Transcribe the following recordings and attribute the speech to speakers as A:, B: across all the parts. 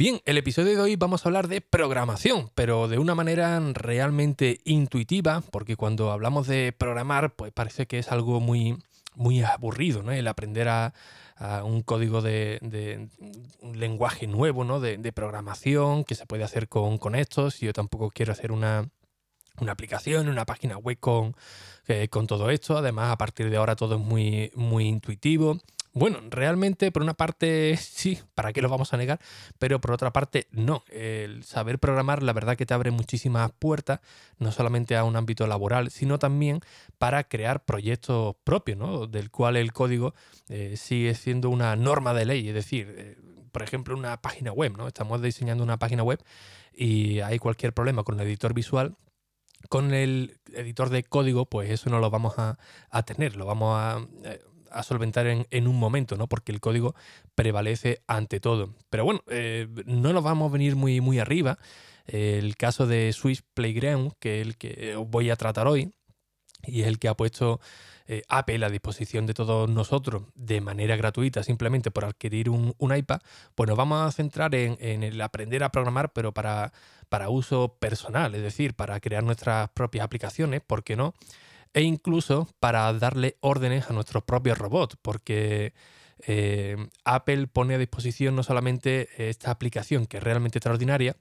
A: Bien, el episodio de hoy vamos a hablar de programación, pero de una manera realmente intuitiva, porque cuando hablamos de programar, pues parece que es algo muy, muy aburrido, ¿no? El aprender a, un código de, un lenguaje nuevo, ¿no? De, programación que se puede hacer con, con estos. Yo tampoco quiero hacer una, una aplicación, una página web con, eh, con todo esto. Además, a partir de ahora todo es muy, muy intuitivo. Bueno, realmente por una parte sí, ¿para qué lo vamos a negar? Pero por otra parte no. El saber programar la verdad que te abre muchísimas puertas, no solamente a un ámbito laboral, sino también para crear proyectos propios, ¿no? Del cual el código eh, sigue siendo una norma de ley, es decir, eh, por ejemplo, una página web, ¿no? Estamos diseñando una página web y hay cualquier problema con el editor visual, con el editor de código, pues eso no lo vamos a, tener, lo vamos a, eh, a solventar en, un momento, ¿no? Porque el código prevalece ante todo. Pero bueno, eh, no nos vamos a venir muy, muy arriba. El caso de Swiss Playground, que es el que voy a tratar hoy, y es el que ha puesto eh, Apple a disposición de todos nosotros de manera gratuita, simplemente por adquirir un, iPad, pues nos vamos a centrar en, en, el aprender a programar, pero para, para uso personal, es decir, para crear nuestras propias aplicaciones, ¿por qué no? E incluso para darle órdenes a nuestros propios robots, porque eh, Apple pone a disposición no solamente esta aplicación que es realmente extraordinaria,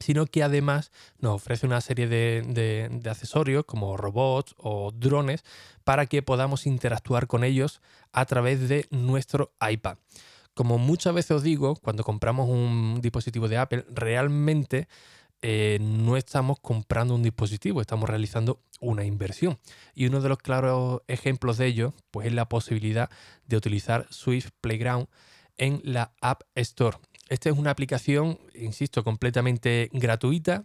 A: sino que además nos ofrece una serie de, de, accesorios como robots o drones para que podamos interactuar con ellos a través de nuestro iPad. Como muchas veces os digo, cuando compramos un dispositivo de Apple, realmente eh, no estamos comprando un dispositivo, estamos realizando una inversión. Y uno de los claros ejemplos de ello pues, es la posibilidad de utilizar Swift Playground en la App Store. Esta es una aplicación, insisto, completamente gratuita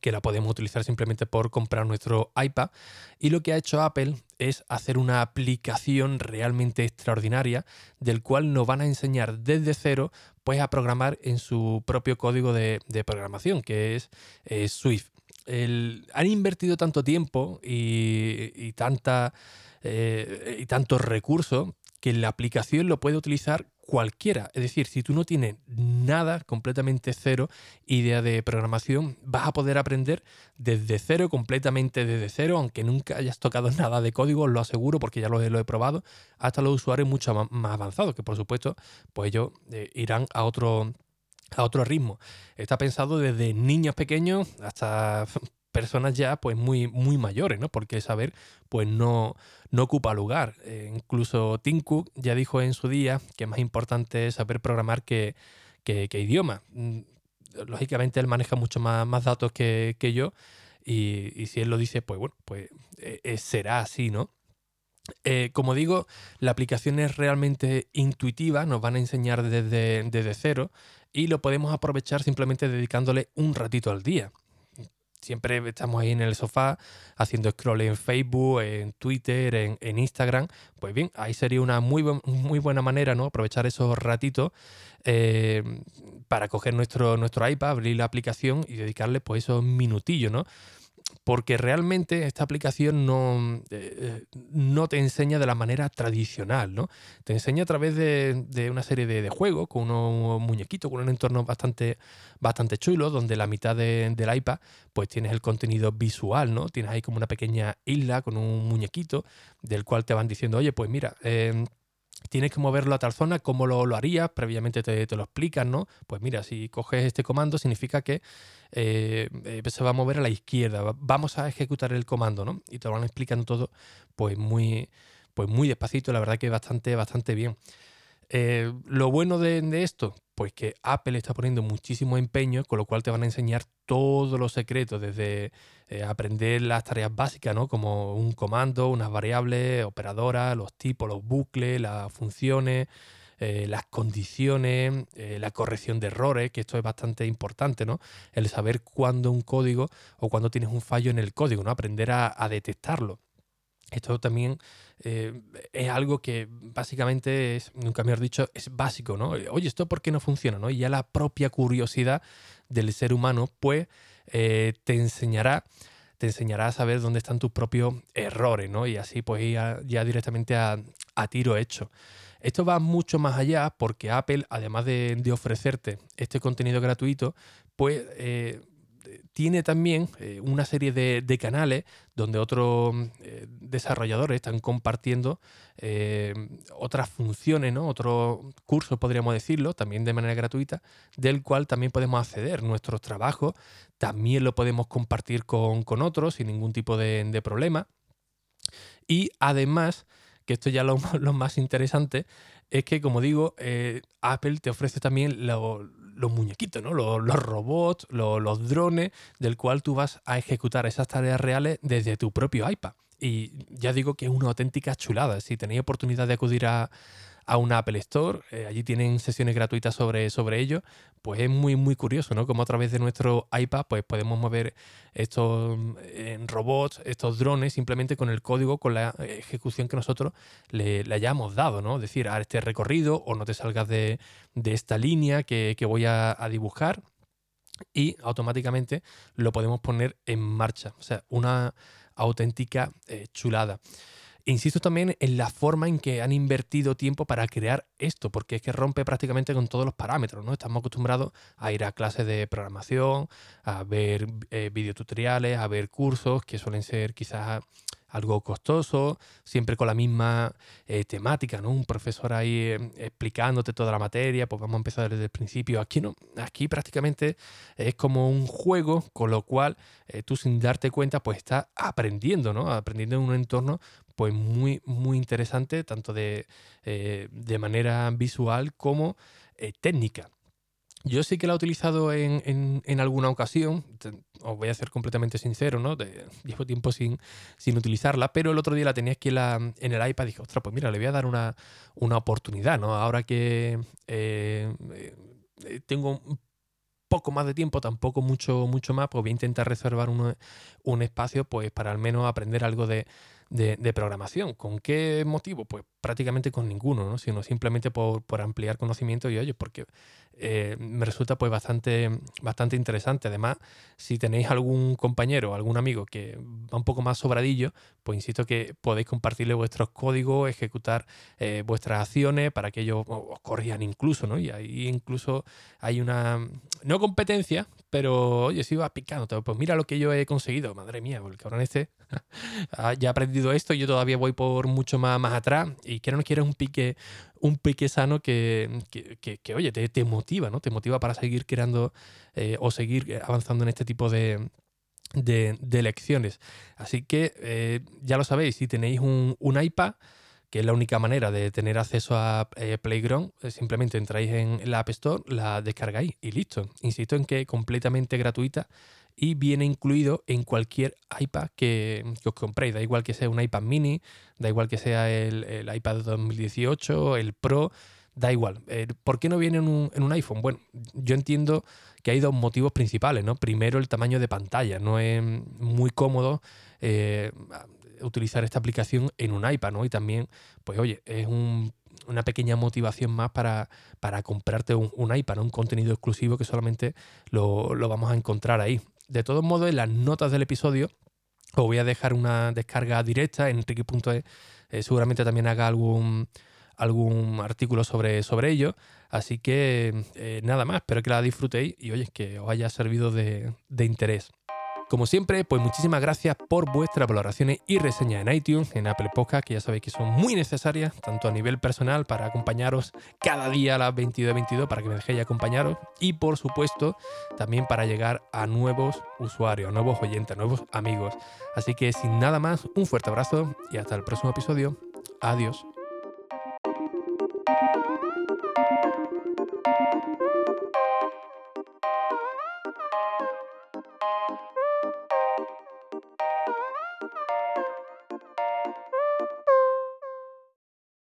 A: que la podemos utilizar simplemente por comprar nuestro iPad. Y lo que ha hecho Apple es hacer una aplicación realmente extraordinaria del cual nos van a enseñar desde cero pues a programar en su propio código de, programación, que es Swift. han invertido tanto tiempo y, tanta, eh, y tantos recursos que la aplicación lo puede utilizar cualquiera. Es decir, si tú no tienes nada, completamente cero, idea de programación, vas a poder aprender desde cero, completamente desde cero, aunque nunca hayas tocado nada de código, lo aseguro porque ya lo he, probado, hasta los usuarios mucho más, avanzados, que por supuesto, pues ellos eh, irán a otro a otro ritmo. Está pensado desde niños pequeños hasta personas ya pues muy, muy mayores, ¿no? Porque saber pues no, no ocupa lugar. Eh, incluso Tim Cook ya dijo en su día que es más importante saber programar que, que, idioma. Mm, lógicamente él maneja mucho más, más datos que, yo y, si él lo dice, pues bueno, pues eh, eh, será así, ¿no? como digo, la aplicación es realmente intuitiva, nos van a enseñar desde, desde cero y lo podemos aprovechar simplemente dedicándole un ratito al día siempre estamos ahí en el sofá haciendo scroll en Facebook, en Twitter, en, Instagram. Pues bien, ahí sería una muy, muy buena manera, ¿no? Aprovechar esos ratitos eh, para coger nuestro, nuestro iPad, abrir la aplicación y dedicarle pues esos minutillos, ¿no? Porque realmente esta aplicación no, eh, no, te enseña de la manera tradicional, ¿no? Te enseña a través de, una serie de, juegos, con unos muñequitos, con un entorno bastante, bastante chulo, donde la mitad del iPad, pues tienes el contenido visual, ¿no? Tienes ahí como una pequeña isla con un muñequito, del cual te van diciendo, oye, pues mira, eh, tienes que moverlo a tal zona, ¿cómo lo, lo harías? Previamente te, lo explican, ¿no? Pues mira, si coges este comando significa que eh, eh, se va a mover a la izquierda, vamos a ejecutar el comando, ¿no? Y te lo van explicando todo, pues muy, pues muy despacito, la verdad que bastante, bastante bien. Eh, lo bueno de, esto, pues que Apple está poniendo muchísimo empeño, con lo cual te van a enseñar todos los secretos, desde eh, aprender las tareas básicas, ¿no? Como un comando, unas variables, operadoras, los tipos, los bucles, las funciones, eh, las condiciones, eh, la corrección de errores, que esto es bastante importante, ¿no? El saber cuándo un código o cuándo tienes un fallo en el código, ¿no? Aprender a, detectarlo. Esto también es algo que básicamente, es, nunca me has dicho, es básico, ¿no? Oye, ¿esto por qué no funciona? ¿no? Y ya la propia curiosidad del ser humano, pues, te enseñará te enseñará a saber dónde están tus propios errores, ¿no? Y así pues ir ya directamente a, tiro hecho. Esto va mucho más allá porque Apple, además de, ofrecerte este contenido gratuito, pues eh, tiene también eh, una serie de, canales donde otros eh, desarrolladores están compartiendo eh, otras funciones, ¿no? otros cursos, podríamos decirlo, también de manera gratuita, del cual también podemos acceder. Nuestros trabajos también lo podemos compartir con, otros sin ningún tipo de, problema. Y además, que esto ya lo, lo más interesante, es que, como digo, Apple te ofrece también lo, los muñequitos, ¿no? los, robots, los, drones, del cual tú vas a ejecutar esas tareas reales desde tu propio iPad. Y ya digo que es una auténtica chulada. Si tenéis oportunidad de acudir a, a una Apple Store, eh, allí tienen sesiones gratuitas sobre, sobre ello, pues es muy, muy curioso, ¿no? Como a través de nuestro iPad, pues podemos mover estos robots, estos drones, simplemente con el código, con la ejecución que nosotros le, hayamos dado, ¿no? Es decir, a este recorrido o no te salgas de, esta línea que, voy a, dibujar y automáticamente lo podemos poner en marcha. O sea, una auténtica eh, chulada. Insisto también en la forma en que han invertido tiempo para crear esto, porque es que rompe prácticamente con todos los parámetros, ¿no? Estamos acostumbrados a ir a clases de programación, a ver eh, videotutoriales, a ver cursos que suelen ser quizás algo costoso, siempre con la misma eh, temática, ¿no? Un profesor ahí eh, explicándote toda la materia, pues vamos a empezar desde el principio. Aquí no, aquí prácticamente es como un juego, con lo cual tú sin darte cuenta, pues estás aprendiendo, ¿no? Aprendiendo en un entorno pues muy, muy interesante, tanto de, de manera visual como técnica. Yo sí que la he utilizado en, alguna ocasión, os voy a ser completamente sincero, ¿no? llevo tiempo sin, sin utilizarla, pero el otro día la tenía aquí en, la, en el iPad y dije, ostras, pues mira, le voy a dar una, oportunidad, ¿no? Ahora que eh, eh, tengo un poco más de tiempo, tampoco mucho, mucho más, pues voy a intentar reservar un espacio pues para al menos aprender algo de, de, programación. ¿Con qué motivo? Pues prácticamente con ninguno, ¿no? sino simplemente por, ampliar conocimiento y oye, porque eh, me resulta pues bastante, bastante interesante. Además, si tenéis algún compañero, algún amigo que va un poco más sobradillo, pues insisto que podéis compartirle vuestros códigos, ejecutar eh, vuestras acciones para que ellos os corrijan incluso, ¿no? Y ahí incluso hay una, no competencia, pero oye, si va picando, pues mira lo que yo he conseguido, madre mía, el cabrón este ya ha aprendido esto, yo todavía voy por mucho más, más atrás y quiero no quiero un pique, un pique sano que, que, oye, te, te, motiva, ¿no? Te motiva para seguir creando eh, o seguir avanzando en este tipo de, de, lecciones. Así que eh, ya lo sabéis, si tenéis un, un, iPad, que es la única manera de tener acceso a eh, Playground, simplemente entráis en la App Store, la descargáis y listo. Insisto en que completamente gratuita y viene incluido en cualquier iPad que, os compréis. Da igual que sea un iPad mini, da igual que sea el, iPad 2018, el Pro, da igual. Eh, ¿Por qué no viene en un, iPhone? Bueno, yo entiendo que hay dos motivos principales, ¿no? Primero, el tamaño de pantalla. No es muy cómodo eh, utilizar esta aplicación en un iPad, ¿no? Y también, pues oye, es una pequeña motivación más para, comprarte un, iPad, un contenido exclusivo que solamente lo, vamos a encontrar ahí. De todos modos, en las notas del episodio os voy a dejar una descarga directa en Ricky.es. Eh, seguramente también haga algún, algún artículo sobre, sobre ello. Así que eh, nada más, espero que la disfrutéis y oye, que os haya servido de, de interés. Como siempre, pues muchísimas gracias por vuestras valoraciones y reseñas en iTunes, en Apple Podcast, que ya sabéis que son muy necesarias, tanto a nivel personal para acompañaros cada día a las 22 22 para que me dejéis acompañaros y por supuesto también para llegar a nuevos usuarios, nuevos oyentes, nuevos amigos. Así que sin nada más, un fuerte abrazo y hasta el próximo episodio. Adiós.